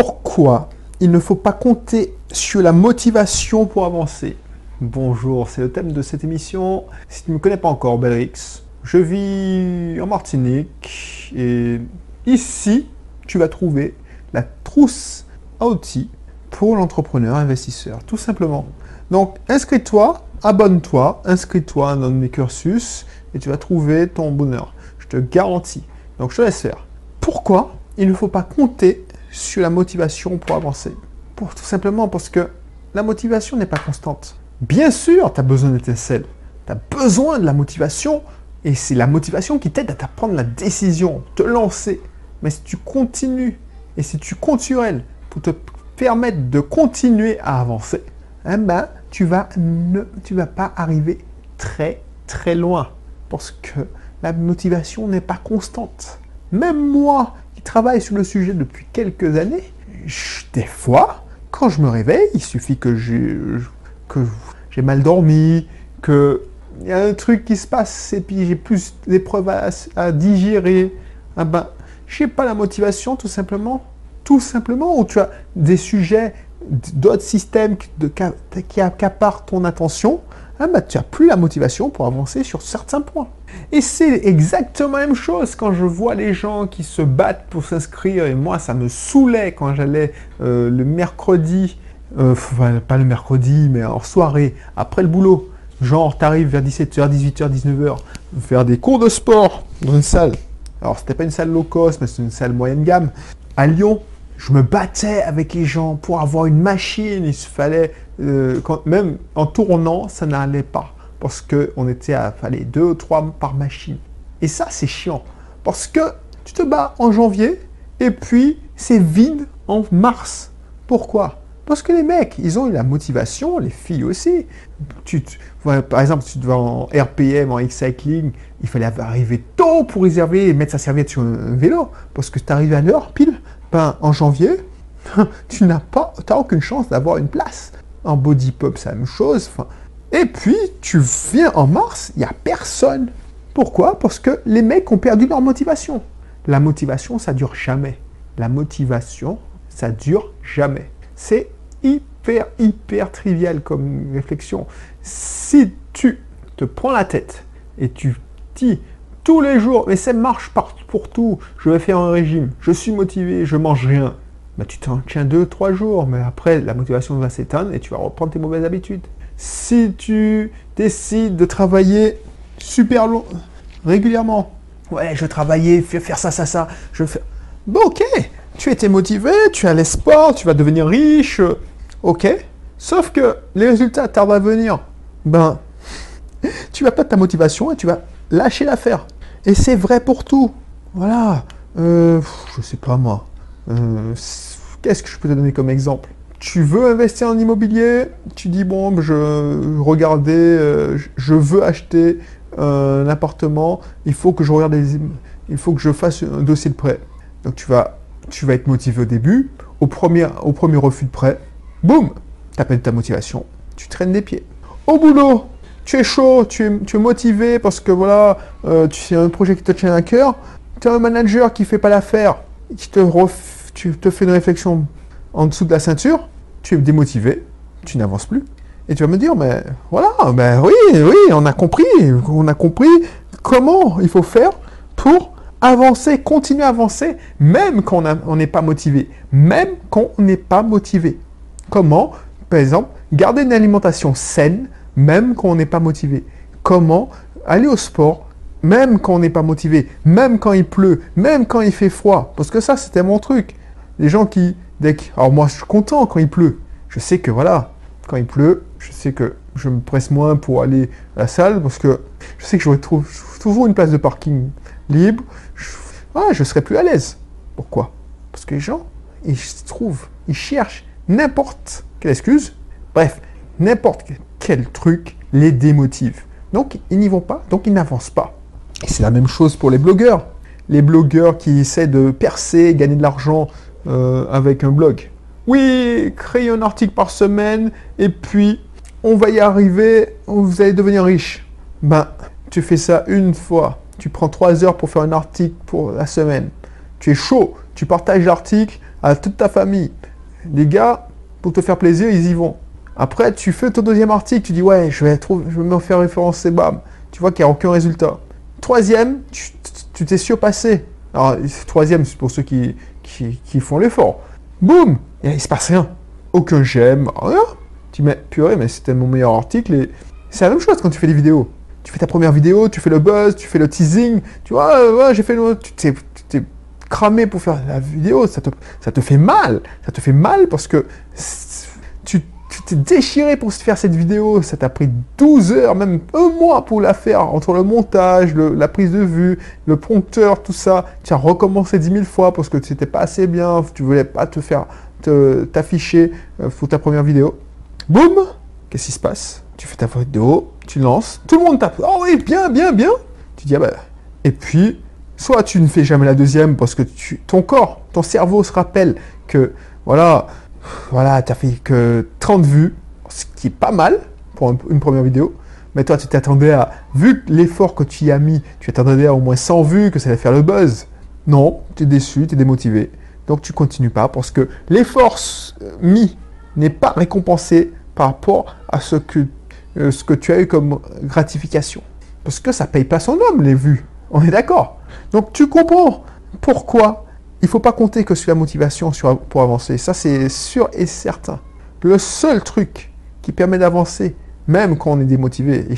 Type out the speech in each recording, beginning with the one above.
Pourquoi il ne faut pas compter sur la motivation pour avancer Bonjour, c'est le thème de cette émission. Si tu ne me connais pas encore, Belrix, je vis en Martinique et ici, tu vas trouver la trousse à outils pour l'entrepreneur investisseur, tout simplement. Donc, inscris-toi, abonne-toi, inscris-toi dans mes cursus et tu vas trouver ton bonheur. Je te garantis. Donc, je te laisse faire. Pourquoi il ne faut pas compter sur la motivation pour avancer Tout simplement parce que la motivation n'est pas constante. Bien sûr, tu as besoin d'étincelles. Tu as besoin de la motivation et c'est la motivation qui t'aide à prendre la décision, te lancer. Mais si tu continues et si tu comptes sur elle pour te permettre de continuer à avancer, eh ben, tu vas ne tu vas pas arriver très très loin parce que la motivation n'est pas constante. Même moi qui travaille sur le sujet depuis quelques années, des fois, quand je me réveille, il suffit que j'ai mal dormi, que il y a un truc qui se passe et puis j'ai plus d'épreuves à, digérer. Ah ben, j'ai pas la motivation tout simplement tout simplement, où tu as des sujets d'autres systèmes qui accaparent ton attention, ah bah, tu n'as plus la motivation pour avancer sur certains points. Et c'est exactement la même chose quand je vois les gens qui se battent pour s'inscrire, et moi ça me saoulait quand j'allais euh, le mercredi, euh, pas le mercredi, mais en soirée, après le boulot, genre tu arrives vers 17h, 18h, 19h, faire des cours de sport dans une salle. Alors c'était pas une salle low cost, mais c'est une salle moyenne gamme. À Lyon, je me battais avec les gens pour avoir une machine. Il se fallait, euh, même en tournant, ça n'allait pas. Parce qu'on était à fallait deux ou trois par machine. Et ça, c'est chiant. Parce que tu te bats en janvier et puis c'est vide en mars. Pourquoi? Parce que les mecs, ils ont eu la motivation, les filles aussi. Tu, par exemple, tu te vas en RPM, en X-Cycling, il fallait arriver tôt pour réserver et mettre sa serviette sur un vélo. Parce que tu arrives à l'heure, pile, en janvier, tu n'as pas, aucune chance d'avoir une place. En body pop, c'est la même chose. et puis, tu viens en mars, il n'y a personne. Pourquoi? Parce que les mecs ont perdu leur motivation. La motivation, ça dure jamais. La motivation, ça dure jamais. C'est hyper, hyper trivial comme réflexion. Si tu te prends la tête et tu dis tous les jours, mais ça marche pour tout, je vais faire un régime, je suis motivé, je mange rien. Bah, tu t'en tiens deux, trois jours, mais après la motivation va s'éteindre et tu vas reprendre tes mauvaises habitudes. Si tu décides de travailler super long, régulièrement, ouais, je vais travailler, faire ça, ça, ça, je vais faire. Bon, ok, tu étais motivé, tu as l'espoir, tu vas devenir riche, ok. Sauf que les résultats tardent à venir. Ben, tu vas pas de ta motivation et tu vas lâcher l'affaire. Et c'est vrai pour tout. Voilà. Euh, je sais pas moi. Euh, qu'est-ce que je peux te donner comme exemple? Tu veux investir en immobilier, tu dis bon, je regardais, euh, je veux acheter un appartement, il faut que je regarde les, il faut que je fasse un dossier de prêt. Donc tu vas, tu vas être motivé au début, au premier, au premier refus de prêt, boum, tu appelles ta motivation, tu traînes des pieds. Au boulot, tu es chaud, tu es, motivé parce que voilà, euh, tu un projet qui te tient à cœur. Tu as un manager qui fait pas l'affaire, qui te, tu te fait une réflexion en dessous de la ceinture, tu es démotivé, tu n'avances plus. Et tu vas me dire, mais voilà, ben oui, oui, on a compris, on a compris comment il faut faire pour avancer, continuer à avancer, même quand on n'est pas motivé, même quand on n'est pas motivé. Comment, par exemple, garder une alimentation saine, même quand on n'est pas motivé. Comment aller au sport, même quand on n'est pas motivé, même quand il pleut, même quand il fait froid. Parce que ça, c'était mon truc. Les gens qui, dès alors moi, je suis content quand il pleut. Je sais que voilà, quand il pleut, je sais que je me presse moins pour aller à la salle parce que je sais que j'aurai toujours une place de parking libre. Je, je serai plus à l'aise. Pourquoi? Parce que les gens, ils trouvent, ils cherchent n'importe quelle excuse. Bref, n'importe quel truc les démotive. Donc, ils n'y vont pas, donc ils n'avancent pas. Et c'est la même chose pour les blogueurs. Les blogueurs qui essaient de percer, gagner de l'argent euh, avec un blog. Oui, créez un article par semaine et puis on va y arriver, vous allez devenir riche. Ben, tu fais ça une fois. Tu prends trois heures pour faire un article pour la semaine. Tu es chaud, tu partages l'article, à toute ta famille. Les gars, pour te faire plaisir, ils y vont. Après, tu fais ton deuxième article, tu dis ouais, je vais, je vais me faire référencer, bam. Tu vois qu'il n'y a aucun résultat. Troisième, tu t'es surpassé. Alors, troisième, c'est pour ceux qui, qui, font l'effort. Boum Et il se passe rien. Aucun j'aime, rien. Tu mets, purée, mais c'était mon meilleur article. Et c'est la même chose quand tu fais des vidéos. Tu fais ta première vidéo, tu fais le buzz, tu fais le teasing. Tu vois, ouais, j'ai fait le. Tu t'es cramé pour faire la vidéo. Ça te, ça te fait mal. Ça te fait mal parce que tu tu t'es déchiré pour faire cette vidéo, ça t'a pris 12 heures, même un mois pour la faire, entre le montage, la prise de vue, le prompteur, tout ça. Tu as recommencé 10 000 fois parce que tu n'étais pas assez bien, tu voulais pas te faire t'afficher euh, pour ta première vidéo. Boum Qu'est-ce qui se passe? Tu fais ta vidéo, tu lances, tout le monde tape. Oh oui, bien, bien, bien Tu dis, ah ben... Et puis, soit tu ne fais jamais la deuxième parce que tu, ton corps, ton cerveau se rappelle que, voilà, voilà, tu as fait que 30 vues, ce qui est pas mal pour une première vidéo. Mais toi, tu t'attendais à, vu l'effort que tu y as mis, tu t'attendais à au moins 100 vues, que ça allait faire le buzz. Non, tu es déçu, tu es démotivé. Donc tu continues pas parce que l'effort mis n'est pas récompensé par rapport à ce que, euh, ce que tu as eu comme gratification. Parce que ça paye pas son homme, les vues. On est d'accord. Donc tu comprends pourquoi il ne faut pas compter que sur la motivation pour avancer. Ça, c'est sûr et certain. Le seul truc qui permet d'avancer, même quand on est démotivé, et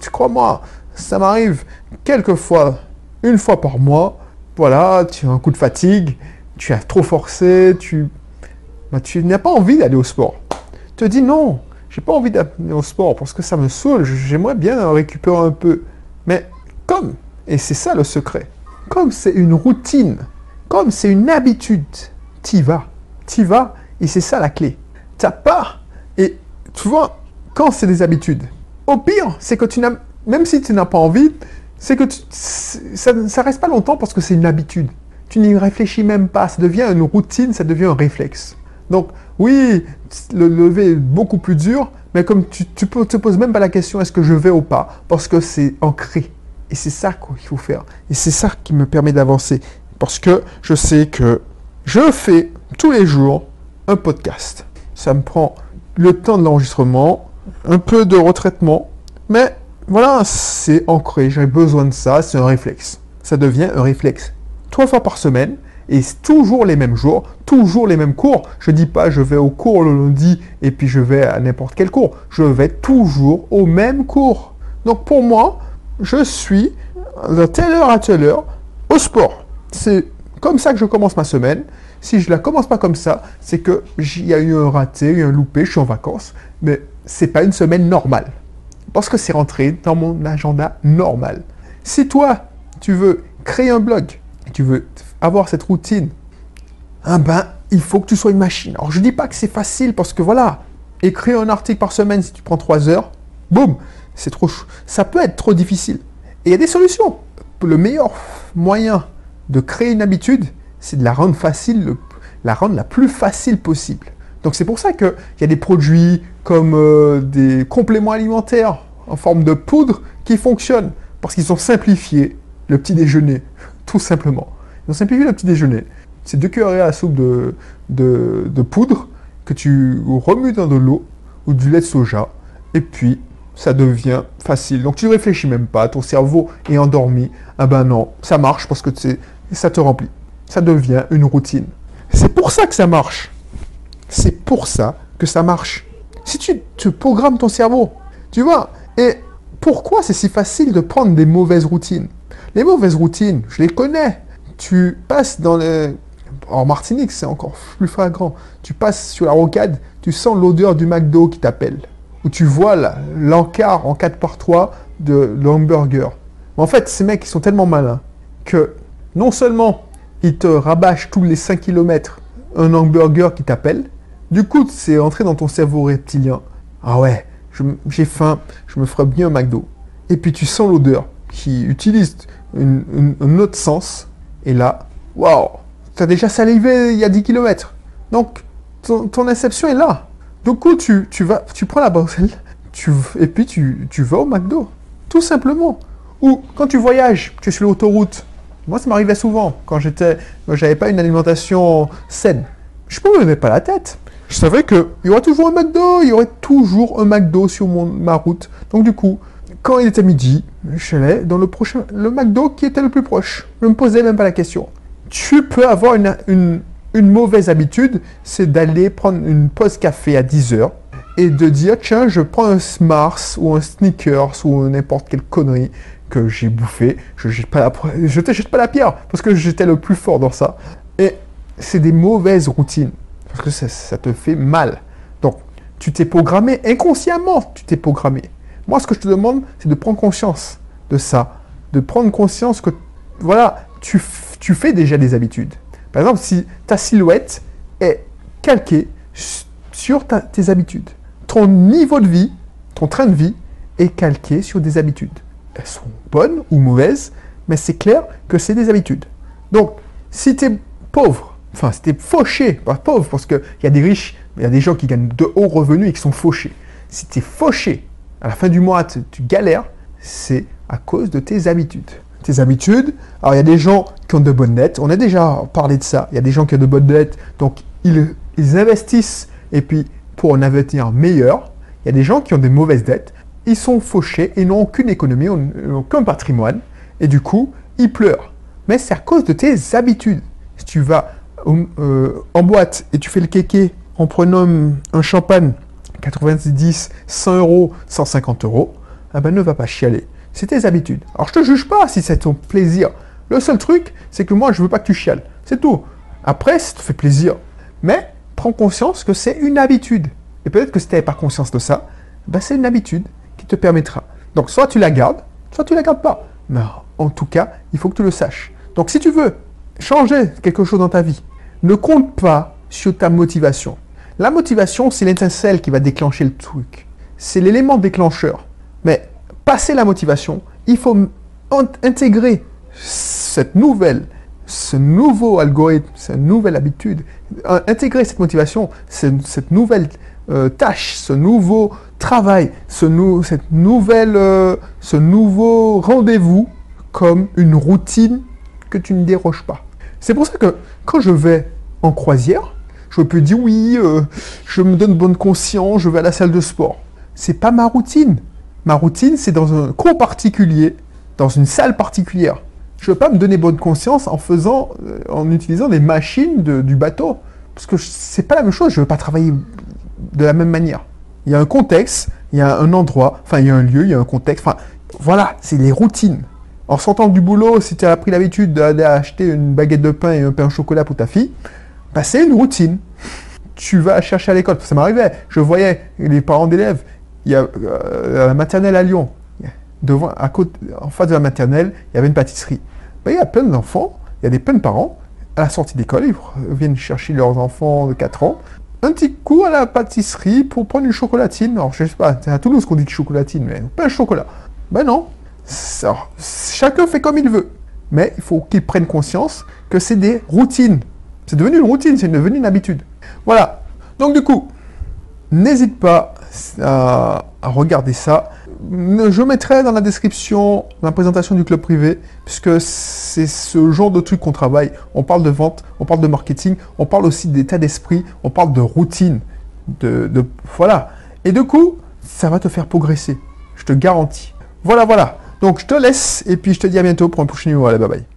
tu crois-moi, ça m'arrive quelques fois, une fois par mois, voilà, tu as un coup de fatigue, tu as trop forcé, tu, bah, tu n'as pas envie d'aller au sport. Tu te dis non, j'ai pas envie d'aller au sport parce que ça me saoule, j'aimerais bien récupérer un peu. Mais comme, et c'est ça le secret, comme c'est une routine, c'est une habitude, tu vas. Tu vas et c'est ça la clé. Tu pas. Et tu vois, quand c'est des habitudes, au pire, c'est que tu n'as. Même si tu n'as pas envie, c'est que ça ne reste pas longtemps parce que c'est une habitude. Tu n'y réfléchis même pas. Ça devient une routine, ça devient un réflexe. Donc, oui, le lever est beaucoup plus dur, mais comme tu te poses même pas la question est-ce que je vais ou pas, parce que c'est ancré. Et c'est ça qu'il faut faire. Et c'est ça qui me permet d'avancer. Parce que je sais que je fais tous les jours un podcast. Ça me prend le temps de l'enregistrement, un peu de retraitement, mais voilà, c'est ancré, j'ai besoin de ça, c'est un réflexe. Ça devient un réflexe. Trois fois par semaine, et toujours les mêmes jours, toujours les mêmes cours. Je ne dis pas je vais au cours le lundi et puis je vais à n'importe quel cours. Je vais toujours au même cours. Donc pour moi, je suis de telle heure à telle heure au sport c'est comme ça que je commence ma semaine. Si je la commence pas comme ça, c'est que il y a eu un raté, un loupé, je suis en vacances, mais c'est pas une semaine normale. Parce que c'est rentré dans mon agenda normal. Si toi, tu veux créer un blog, tu veux avoir cette routine, ah ben, il faut que tu sois une machine. Alors, je dis pas que c'est facile parce que voilà, écrire un article par semaine, si tu prends trois heures, boum, c'est trop, ça peut être trop difficile. Et il y a des solutions. Le meilleur moyen de créer une habitude, c'est de la rendre facile, la rendre la plus facile possible. Donc c'est pour ça qu'il y a des produits comme euh, des compléments alimentaires en forme de poudre qui fonctionnent parce qu'ils ont simplifié le petit déjeuner, tout simplement. Ils ont simplifié le petit déjeuner. C'est deux cuillerées à soupe de, de, de poudre que tu remues dans de l'eau ou du lait de soja et puis ça devient facile. Donc tu ne réfléchis même pas, ton cerveau est endormi. Ah ben non, ça marche parce que c'est ça te remplit. Ça devient une routine. C'est pour ça que ça marche. C'est pour ça que ça marche. Si tu, te programmes ton cerveau, tu vois, et pourquoi c'est si facile de prendre des mauvaises routines? Les mauvaises routines, je les connais. Tu passes dans les... En Martinique, c'est encore plus flagrant. Tu passes sur la rocade, tu sens l'odeur du McDo qui t'appelle. Ou tu vois l'encart en 4 par 3 de l'hamburger. En fait, ces mecs, ils sont tellement malins que non seulement il te rabâche tous les 5 km un hamburger qui t'appelle, du coup, c'est entré dans ton cerveau reptilien. Ah ouais, j'ai faim, je me ferai bien un McDo. Et puis tu sens l'odeur qui utilise un autre sens. Et là, waouh, tu as déjà salivé il y a 10 km. Donc, ton, inception est là. Du coup, tu, prends la bretelle tu, et puis tu, tu vas au McDo. Tout simplement. Ou quand tu voyages, tu es sur l'autoroute, moi, ça m'arrivait souvent quand j'étais, j'avais pas une alimentation saine. je me donnais pas la tête. Je savais qu'il y aurait toujours un McDo, il y aurait toujours un McDo sur mon, ma route. Donc du coup, quand il était midi, je allais dans le prochain, le McDo qui était le plus proche. Je me posais même pas la question. Tu peux avoir une, une, mauvaise habitude, c'est d'aller prendre une pause café à 10 heures et de dire tiens, je prends un Mars ou un Sneakers ou n'importe quelle connerie que j'ai bouffé, je jette pas la, je te jette pas la pierre parce que j'étais le plus fort dans ça. Et c'est des mauvaises routines parce que ça, ça te fait mal. Donc, tu t'es programmé inconsciemment, tu t'es programmé. Moi, ce que je te demande, c'est de prendre conscience de ça, de prendre conscience que voilà, tu, tu fais déjà des habitudes. Par exemple, si ta silhouette est calquée sur ta, tes habitudes, ton niveau de vie, ton train de vie est calqué sur des habitudes. Elles sont bonnes ou mauvaises, mais c'est clair que c'est des habitudes. Donc, si tu es pauvre, enfin, si tu es fauché, pas pauvre, parce qu'il y a des riches, il y a des gens qui gagnent de hauts revenus et qui sont fauchés. Si tu es fauché, à la fin du mois, tu, galères, c'est à cause de tes habitudes. Tes habitudes, alors il y a des gens qui ont de bonnes dettes, on a déjà parlé de ça, il y a des gens qui ont de bonnes dettes, donc ils, investissent et puis pour un avenir meilleur, il y a des gens qui ont des mauvaises dettes, ils sont fauchés et n'ont aucune économie, n'ont aucun patrimoine, et du coup, ils pleurent. Mais c'est à cause de tes habitudes. Si tu vas euh, en boîte et tu fais le kéké en prenant un champagne 90, 100 euros, 150 euros, ah ben ne va pas chialer. C'est tes habitudes. Alors je te juge pas si c'est ton plaisir. Le seul truc, c'est que moi je veux pas que tu chiales. C'est tout. Après, ça te fait plaisir. Mais prends conscience que c'est une habitude. Et peut-être que si tu n'avais pas conscience de ça, ben c'est une habitude te permettra. Donc soit tu la gardes, soit tu la gardes pas. Mais en tout cas, il faut que tu le saches. Donc si tu veux changer quelque chose dans ta vie, ne compte pas sur ta motivation. La motivation, c'est l'étincelle qui va déclencher le truc. C'est l'élément déclencheur. Mais passer la motivation, il faut intégrer cette nouvelle, ce nouveau algorithme, cette nouvelle habitude, intégrer cette motivation, cette, nouvelle euh, tâche, ce nouveau travail, ce cette nouvelle, euh, ce nouveau rendez-vous comme une routine que tu ne déroges pas. C'est pour ça que quand je vais en croisière, je peux dire oui, euh, je me donne bonne conscience, je vais à la salle de sport. C'est pas ma routine. Ma routine, c'est dans un cours particulier, dans une salle particulière. Je ne veux pas me donner bonne conscience en faisant, euh, en utilisant des machines du bateau. Parce que c'est pas la même chose, je ne veux pas travailler de la même manière. Il y a un contexte, il y a un endroit, enfin il y a un lieu, il y a un contexte. Voilà, c'est les routines. En sortant du boulot, si tu as pris l'habitude d'aller acheter une baguette de pain et un pain au chocolat pour ta fille, bah, c'est une routine. Tu vas chercher à l'école. Ça m'arrivait. Je voyais les parents d'élèves. Il y a euh, la maternelle à Lyon. Devant, à côté, en face de la maternelle, il y avait une pâtisserie. Bah, il y a plein d'enfants, il y a des plein de parents. À la sortie d'école, ils viennent chercher leurs enfants de 4 ans. Un petit coup à la pâtisserie pour prendre une chocolatine. Alors, je sais pas, c'est à Toulouse qu'on dit chocolatine, mais pas un chocolat. Ben non. chacun fait comme il veut. Mais il faut qu'ils prennent conscience que c'est des routines. C'est devenu une routine, c'est devenu une habitude. Voilà. Donc du coup, n'hésite pas à, regarder ça. Je mettrai dans la description la présentation du club privé, puisque c'est ce genre de truc qu'on travaille. On parle de vente, on parle de marketing, on parle aussi d'état d'esprit, on parle de routine. De, de, voilà. Et du coup, ça va te faire progresser. Je te garantis. Voilà, voilà. Donc je te laisse et puis je te dis à bientôt pour un prochain numéro. Allez, bye bye.